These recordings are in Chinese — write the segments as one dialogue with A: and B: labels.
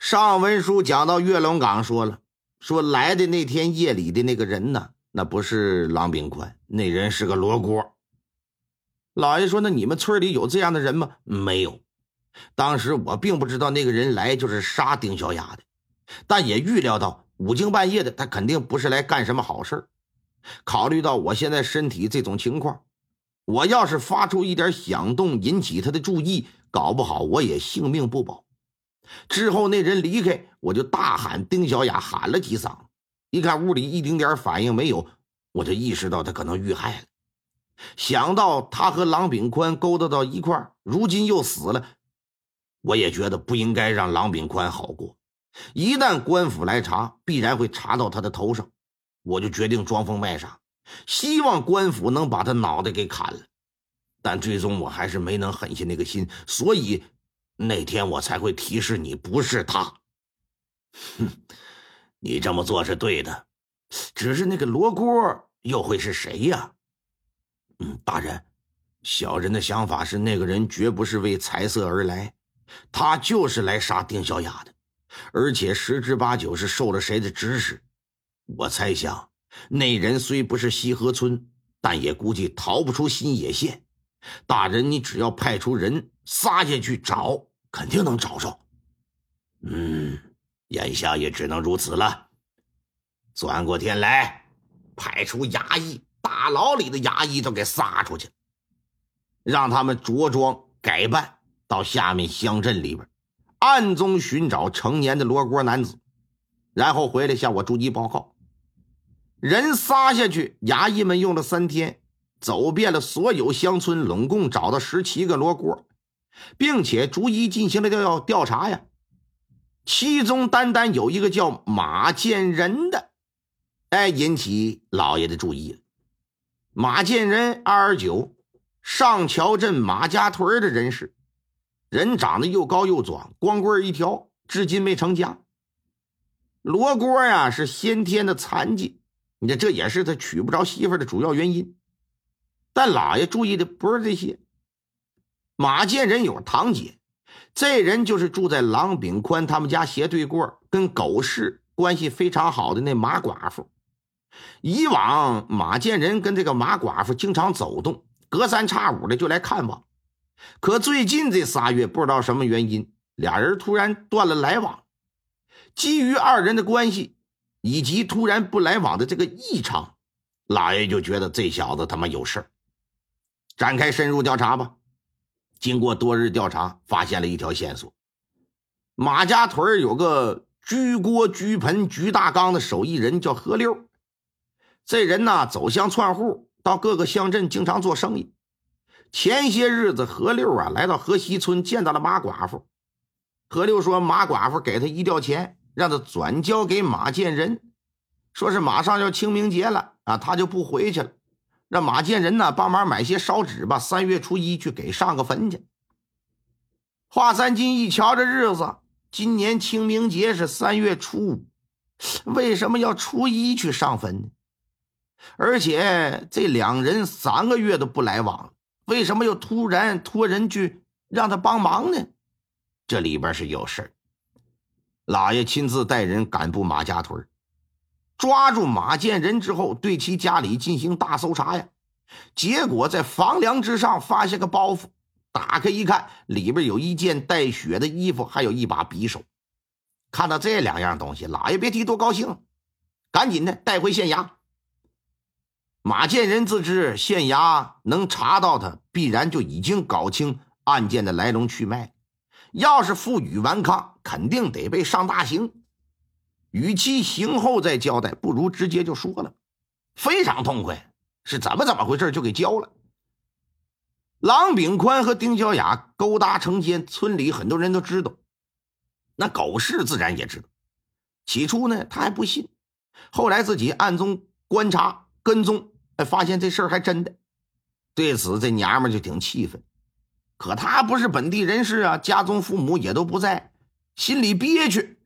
A: 上文书讲到岳龙岗说了，说来的那天夜里的那个人呢，那不是郎炳宽，那人是个罗锅。老爷说：“那你们村里有这样的人吗？”没有。当时我并不知道那个人来就是杀丁小雅的，但也预料到五更半夜的他肯定不是来干什么好事考虑到我现在身体这种情况，我要是发出一点响动引起他的注意，搞不好我也性命不保。之后那人离开，我就大喊丁小雅，喊了几嗓，一看屋里一丁点反应没有，我就意识到他可能遇害了。想到他和郎炳宽勾搭到一块如今又死了。我也觉得不应该让郎炳宽好过，一旦官府来查，必然会查到他的头上。我就决定装疯卖傻，希望官府能把他脑袋给砍了。但最终我还是没能狠下那个心，所以那天我才会提示你不是他。哼，你这么做是对的，只是那个罗锅又会是谁呀？嗯，大人，小人的想法是，那个人绝不是为财色而来。他就是来杀丁小雅的，而且十之八九是受了谁的指使。我猜想，那人虽不是西河村，但也估计逃不出新野县。大人，你只要派出人撒下去找，肯定能找着。嗯，眼下也只能如此了。转过天来，派出衙役，大牢里的衙役都给撒出去，让他们着装改扮。到下面乡镇里边，暗中寻找成年的罗锅男子，然后回来向我逐一报告。人撒下去，衙役们用了三天，走遍了所有乡村，拢共找到十七个罗锅，并且逐一进行了调调查呀。其中单单有一个叫马建仁的，哎，引起老爷的注意了。马建仁，二十九，上桥镇马家屯的人士。人长得又高又壮，光棍一条，至今没成家。罗锅呀是先天的残疾，你这也是他娶不着媳妇的主要原因。但老爷注意的不是这些。马建仁有堂姐，这人就是住在郎炳宽他们家斜对过，跟狗市关系非常好的那马寡妇。以往马建仁跟这个马寡妇经常走动，隔三差五的就来看望。可最近这仨月，不知道什么原因，俩人突然断了来往。基于二人的关系以及突然不来往的这个异常，老爷就觉得这小子他妈有事展开深入调查吧。经过多日调查，发现了一条线索：马家屯有个居锅、居盆、居大缸的手艺人，叫何六。这人呢，走乡串户，到各个乡镇经常做生意。前些日子，何六啊来到河西村，见到了马寡妇。何六说：“马寡妇给他一吊钱，让他转交给马建仁，说是马上要清明节了啊，他就不回去了，让马建仁呢帮忙买些烧纸吧，三月初一去给上个坟去。”华三金一瞧这日子，今年清明节是三月初五，为什么要初一去上坟呢？而且这两人三个月都不来往。为什么又突然托人去让他帮忙呢？这里边是有事老爷亲自带人赶赴马家屯，抓住马建仁之后，对其家里进行大搜查呀。结果在房梁之上发现个包袱，打开一看，里边有一件带血的衣服，还有一把匕首。看到这两样东西，老爷别提多高兴，赶紧的带回县衙。马建仁自知县衙能查到他，必然就已经搞清案件的来龙去脉。要是负隅顽抗，肯定得被上大刑。与其行后再交代，不如直接就说了，非常痛快。是怎么怎么回事，就给交了。郎炳宽和丁小雅勾搭成奸，村里很多人都知道，那狗氏自然也知道。起初呢，他还不信，后来自己暗中观察。跟踪，哎，发现这事儿还真的。对此，这娘们就挺气愤。可她不是本地人士啊，家中父母也都不在，心里憋屈，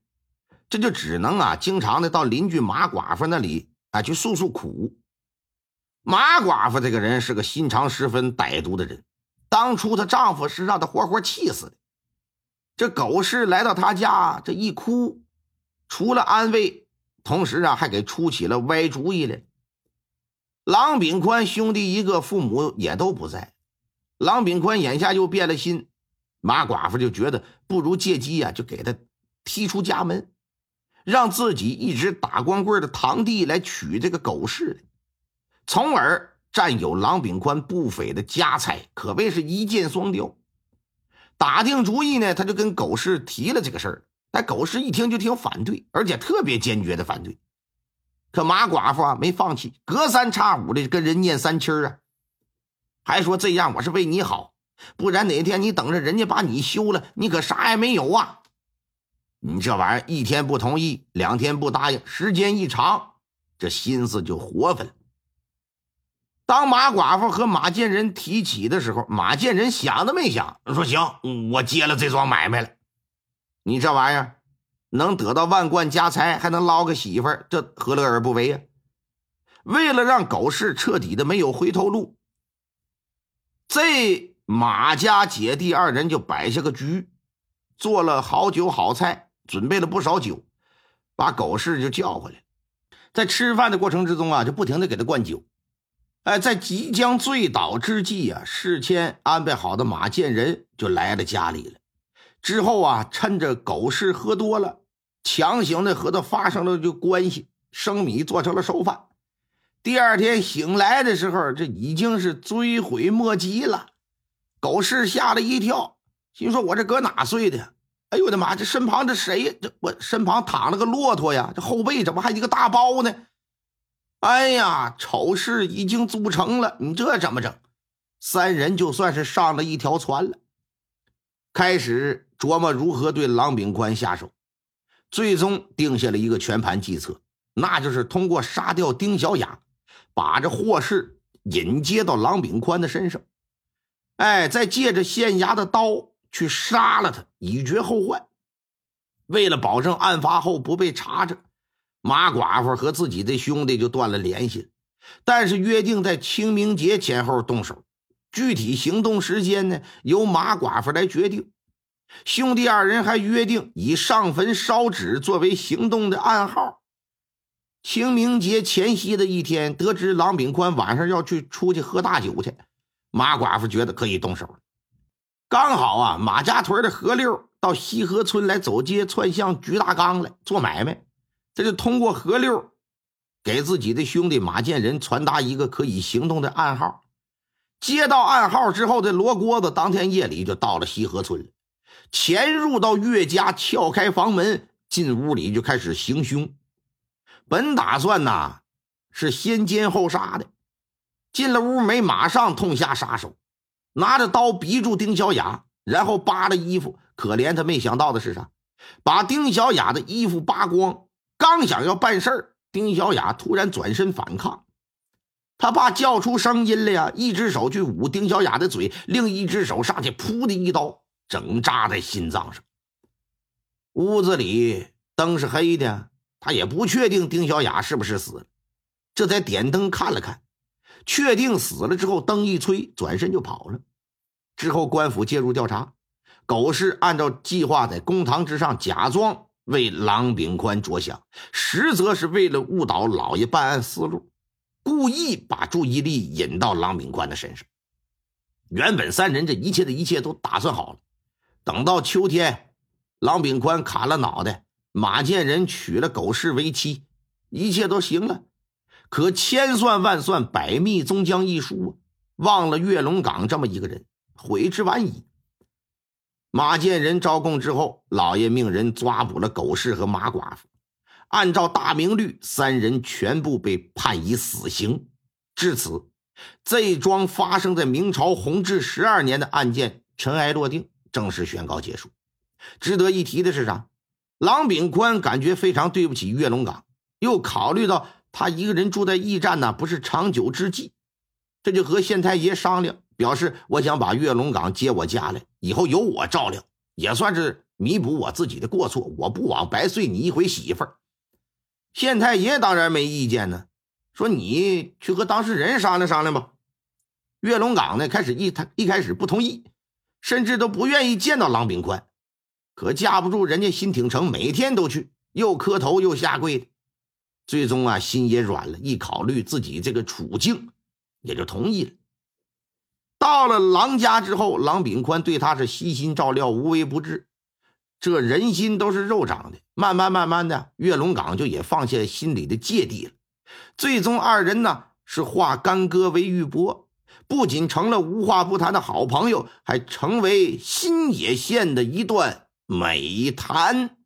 A: 这就只能啊，经常的到邻居马寡妇那里啊去诉诉苦。马寡妇这个人是个心肠十分歹毒的人，当初她丈夫是让她活活气死的。这狗氏来到他家，这一哭，除了安慰，同时啊，还给出起了歪主意来。郎炳宽兄弟一个，父母也都不在。郎炳宽眼下又变了心，马寡妇就觉得不如借机呀，就给他踢出家门，让自己一直打光棍的堂弟来娶这个狗氏来，从而占有郎炳宽不菲的家财，可谓是一箭双雕。打定主意呢，他就跟狗氏提了这个事儿，但狗氏一听就挺反对，而且特别坚决的反对。可马寡妇啊没放弃，隔三差五的跟人念三七啊，还说这样我是为你好，不然哪天你等着人家把你休了，你可啥也没有啊！你这玩意儿一天不同意，两天不答应，时间一长，这心思就活分。当马寡妇和马建仁提起的时候，马建仁想都没想，说：“行，我接了这桩买卖了。你这玩意儿。”能得到万贯家财，还能捞个媳妇，这何乐而不为呀？为了让狗市彻底的没有回头路，这马家姐弟二人就摆下个局，做了好酒好菜，准备了不少酒，把狗氏就叫回来。在吃饭的过程之中啊，就不停的给他灌酒。哎，在即将醉倒之际啊，事先安排好的马建仁就来了家里了。之后啊，趁着狗氏喝多了。强行的和他发生了就关系，生米做成了熟饭。第二天醒来的时候，这已经是追悔莫及了。狗氏吓了一跳，心说：“我这搁哪睡的？哎呦我的妈！这身旁这谁呀？这我身旁躺了个骆驼呀！这后背怎么还一个大包呢？哎呀，丑事已经组成了，你这怎么整？三人就算是上了一条船了，开始琢磨如何对郎炳宽下手。最终定下了一个全盘计策，那就是通过杀掉丁小雅，把这祸事引接到郎炳宽的身上，哎，再借着县衙的刀去杀了他，以绝后患。为了保证案发后不被查着，马寡妇和自己的兄弟就断了联系。但是约定在清明节前后动手，具体行动时间呢，由马寡妇来决定。兄弟二人还约定以上坟烧纸作为行动的暗号。清明节前夕的一天，得知郎炳宽晚上要去出去喝大酒去，马寡妇觉得可以动手了。刚好啊，马家屯的何六到西河村来走街串巷举大缸来做买卖，这就通过何六给自己的兄弟马建仁传达一个可以行动的暗号。接到暗号之后的罗锅子，当天夜里就到了西河村了。潜入到岳家，撬开房门，进屋里就开始行凶。本打算呐是先奸后杀的，进了屋没马上痛下杀手，拿着刀逼住丁小雅，然后扒了衣服。可怜他没想到的是啥？把丁小雅的衣服扒光，刚想要办事儿，丁小雅突然转身反抗。他爸叫出声音来呀，一只手去捂丁小雅的嘴，另一只手上去噗的一刀。整扎在心脏上。屋子里灯是黑的，他也不确定丁小雅是不是死了。这才点灯看了看，确定死了之后，灯一吹，转身就跑了。之后官府介入调查，狗氏按照计划在公堂之上假装为郎炳宽着想，实则是为了误导老爷办案思路，故意把注意力引到郎炳宽的身上。原本三人这一切的一切都打算好了。等到秋天，郎炳宽砍了脑袋，马建仁娶了狗氏为妻，一切都行了。可千算万算，百密终将一疏啊！忘了岳龙岗这么一个人，悔之晚矣。马建仁招供之后，老爷命人抓捕了狗氏和马寡妇，按照大明律，三人全部被判以死刑。至此，这桩发生在明朝弘治十二年的案件尘埃落定。正式宣告结束。值得一提的是啥？郎炳宽感觉非常对不起岳龙岗，又考虑到他一个人住在驿站呢，不是长久之计，这就和县太爷商量，表示我想把岳龙岗接我家来，以后由我照料，也算是弥补我自己的过错。我不枉白睡你一回媳妇儿。县太爷当然没意见呢，说你去和当事人商量商量吧。岳龙岗呢，开始一他一开始不同意。甚至都不愿意见到郎炳宽，可架不住人家辛挺成每天都去，又磕头又下跪的。最终啊，心也软了，一考虑自己这个处境，也就同意了。到了郎家之后，郎炳宽对他是悉心照料，无微不至。这人心都是肉长的，慢慢慢慢的，岳龙岗就也放下心里的芥蒂了。最终，二人呢是化干戈为玉帛，不仅成了无话不谈的好朋友，还成为新野县的一段美谈。